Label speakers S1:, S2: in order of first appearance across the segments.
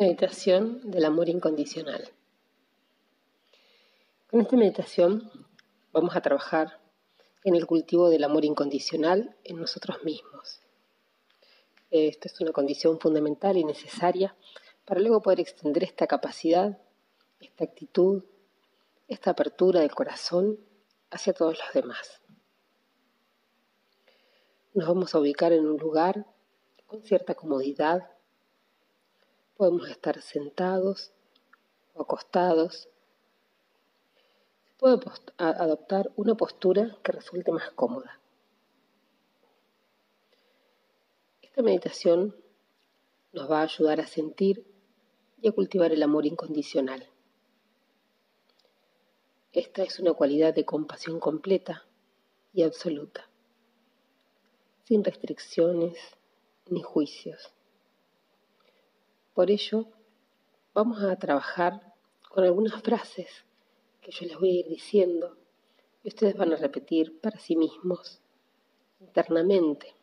S1: Meditación del amor incondicional. Con esta meditación vamos a trabajar en el cultivo del amor incondicional en nosotros mismos. Esto es una condición fundamental y necesaria para luego poder extender esta capacidad, esta actitud, esta apertura del corazón hacia todos los demás. Nos vamos a ubicar en un lugar con cierta comodidad Podemos estar sentados o acostados. Se puede adoptar una postura que resulte más cómoda. Esta meditación nos va a ayudar a sentir y a cultivar el amor incondicional. Esta es una cualidad de compasión completa y absoluta, sin restricciones ni juicios. Por ello, vamos a trabajar con algunas frases que yo les voy a ir diciendo y ustedes van a repetir para sí mismos internamente.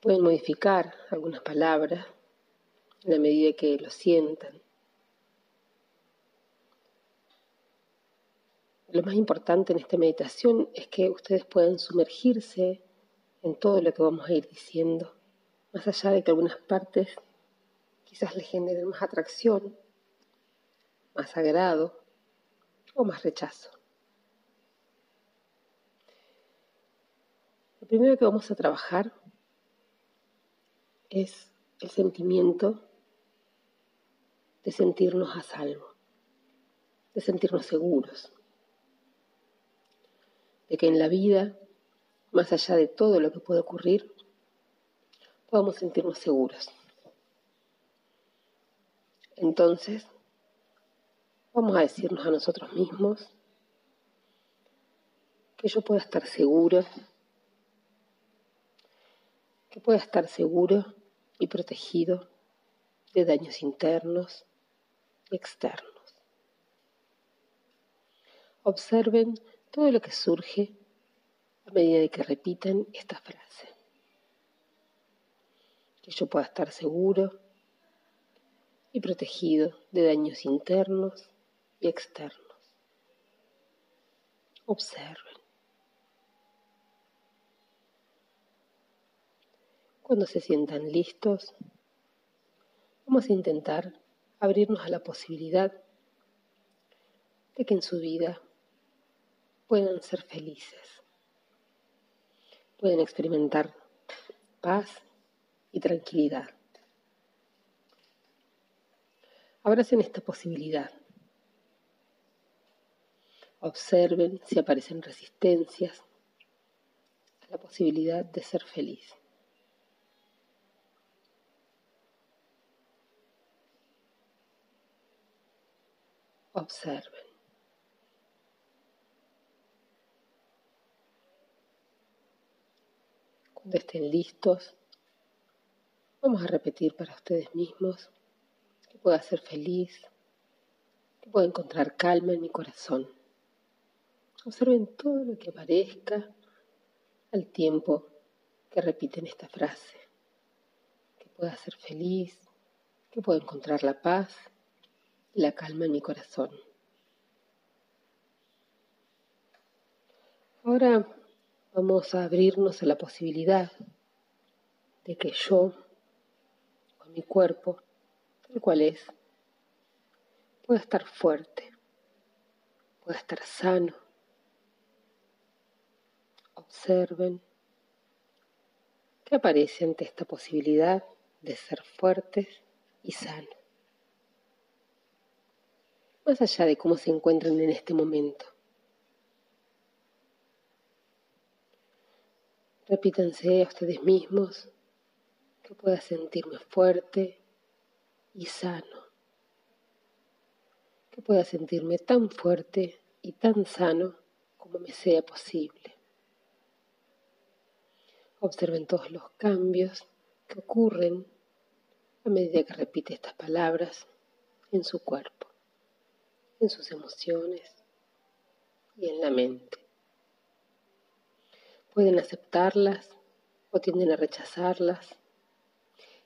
S1: Pueden modificar algunas palabras en la medida que lo sientan. Lo más importante en esta meditación es que ustedes puedan sumergirse en todo lo que vamos a ir diciendo más allá de que algunas partes quizás le generen más atracción, más agrado o más rechazo. Lo primero que vamos a trabajar es el sentimiento de sentirnos a salvo, de sentirnos seguros, de que en la vida, más allá de todo lo que puede ocurrir, podamos sentirnos seguros. Entonces, vamos a decirnos a nosotros mismos que yo pueda estar seguro, que pueda estar seguro y protegido de daños internos y externos. Observen todo lo que surge a medida de que repiten esta frase que yo pueda estar seguro y protegido de daños internos y externos. Observen. Cuando se sientan listos, vamos a intentar abrirnos a la posibilidad de que en su vida puedan ser felices, pueden experimentar paz y tranquilidad. Abracen esta posibilidad. Observen si aparecen resistencias a la posibilidad de ser feliz. Observen. Cuando estén listos, Vamos a repetir para ustedes mismos que pueda ser feliz, que pueda encontrar calma en mi corazón. Observen todo lo que aparezca al tiempo que repiten esta frase. Que pueda ser feliz, que pueda encontrar la paz y la calma en mi corazón. Ahora vamos a abrirnos a la posibilidad de que yo mi cuerpo, tal cual es, pueda estar fuerte, pueda estar sano. Observen qué aparece ante esta posibilidad de ser fuertes y sanos. Más allá de cómo se encuentran en este momento. Repítanse a ustedes mismos que pueda sentirme fuerte y sano, que pueda sentirme tan fuerte y tan sano como me sea posible. Observen todos los cambios que ocurren a medida que repite estas palabras en su cuerpo, en sus emociones y en la mente. Pueden aceptarlas o tienden a rechazarlas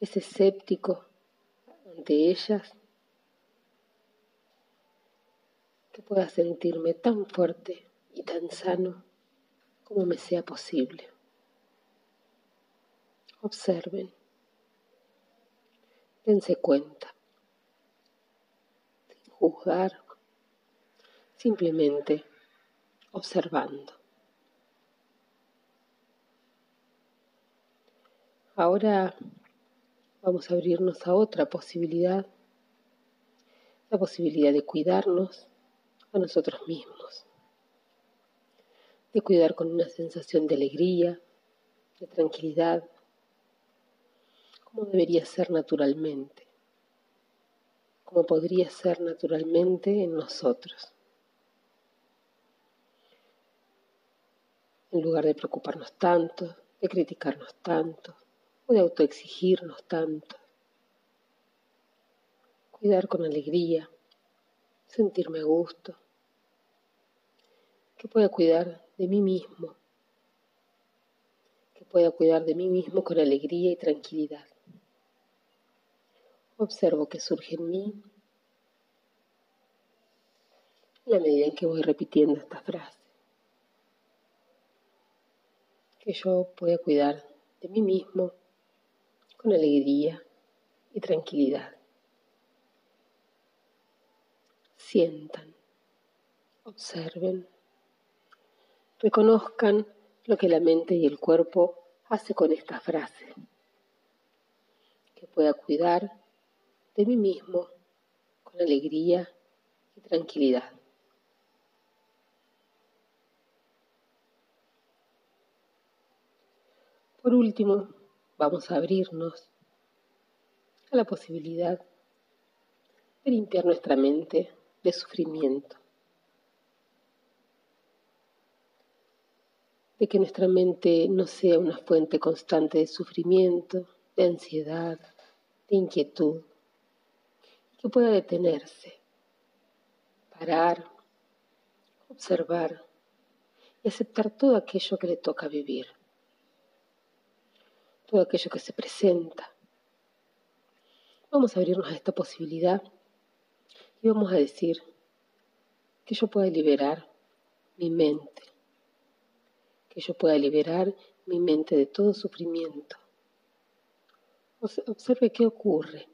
S1: es escéptico ante ellas, que pueda sentirme tan fuerte y tan sano como me sea posible. Observen, dense cuenta, sin juzgar, simplemente observando. Ahora vamos a abrirnos a otra posibilidad, la posibilidad de cuidarnos a nosotros mismos, de cuidar con una sensación de alegría, de tranquilidad, como debería ser naturalmente, como podría ser naturalmente en nosotros. En lugar de preocuparnos tanto, de criticarnos tanto, o de autoexigirnos tanto. Cuidar con alegría, sentirme a gusto, que pueda cuidar de mí mismo, que pueda cuidar de mí mismo con alegría y tranquilidad. Observo que surge en mí la medida en que voy repitiendo esta frase. Que yo pueda cuidar de mí mismo con alegría y tranquilidad. Sientan, observen, reconozcan lo que la mente y el cuerpo hace con esta frase, que pueda cuidar de mí mismo con alegría y tranquilidad. Por último, vamos a abrirnos a la posibilidad de limpiar nuestra mente de sufrimiento, de que nuestra mente no sea una fuente constante de sufrimiento, de ansiedad, de inquietud, que pueda detenerse, parar, observar y aceptar todo aquello que le toca vivir todo aquello que se presenta. Vamos a abrirnos a esta posibilidad y vamos a decir que yo pueda liberar mi mente, que yo pueda liberar mi mente de todo sufrimiento. Observe qué ocurre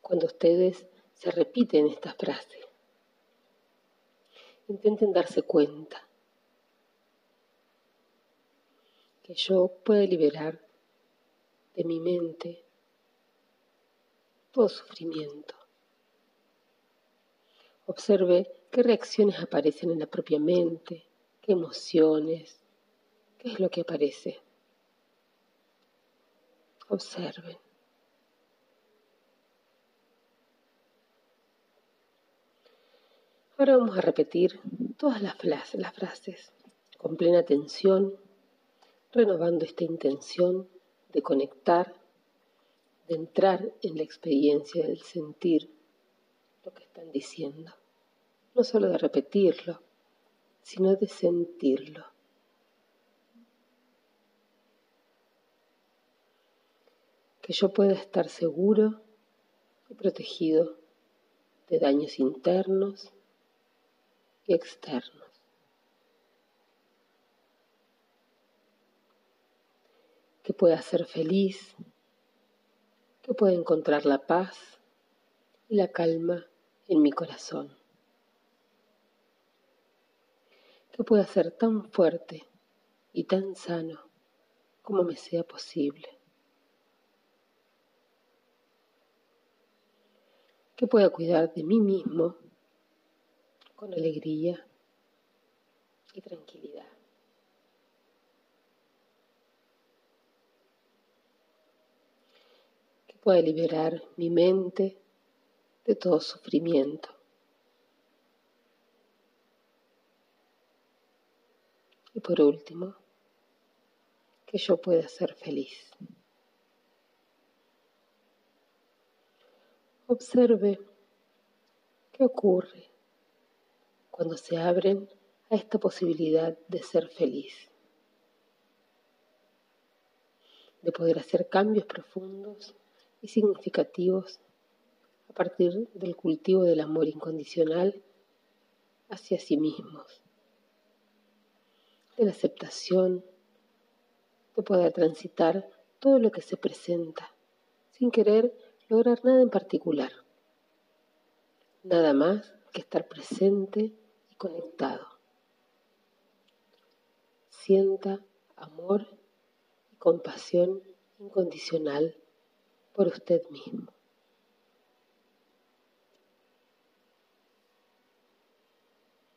S1: cuando ustedes se repiten esta frase. Intenten darse cuenta que yo pueda liberar de mi mente todo sufrimiento. Observe qué reacciones aparecen en la propia mente, qué emociones, qué es lo que aparece. Observen. Ahora vamos a repetir todas las, las frases con plena atención renovando esta intención de conectar, de entrar en la experiencia del sentir lo que están diciendo, no solo de repetirlo, sino de sentirlo. Que yo pueda estar seguro y protegido de daños internos y externos. Que pueda ser feliz, que pueda encontrar la paz y la calma en mi corazón, que pueda ser tan fuerte y tan sano como me sea posible. que pueda cuidar de mí mismo con alegría y tranquilidad. Pueda liberar mi mente de todo sufrimiento. Y por último, que yo pueda ser feliz. Observe qué ocurre cuando se abren a esta posibilidad de ser feliz. de poder hacer cambios profundos y significativos a partir del cultivo del amor incondicional hacia sí mismos, de la aceptación, de poder transitar todo lo que se presenta sin querer lograr nada en particular, nada más que estar presente y conectado. Sienta amor y compasión incondicional por usted mismo.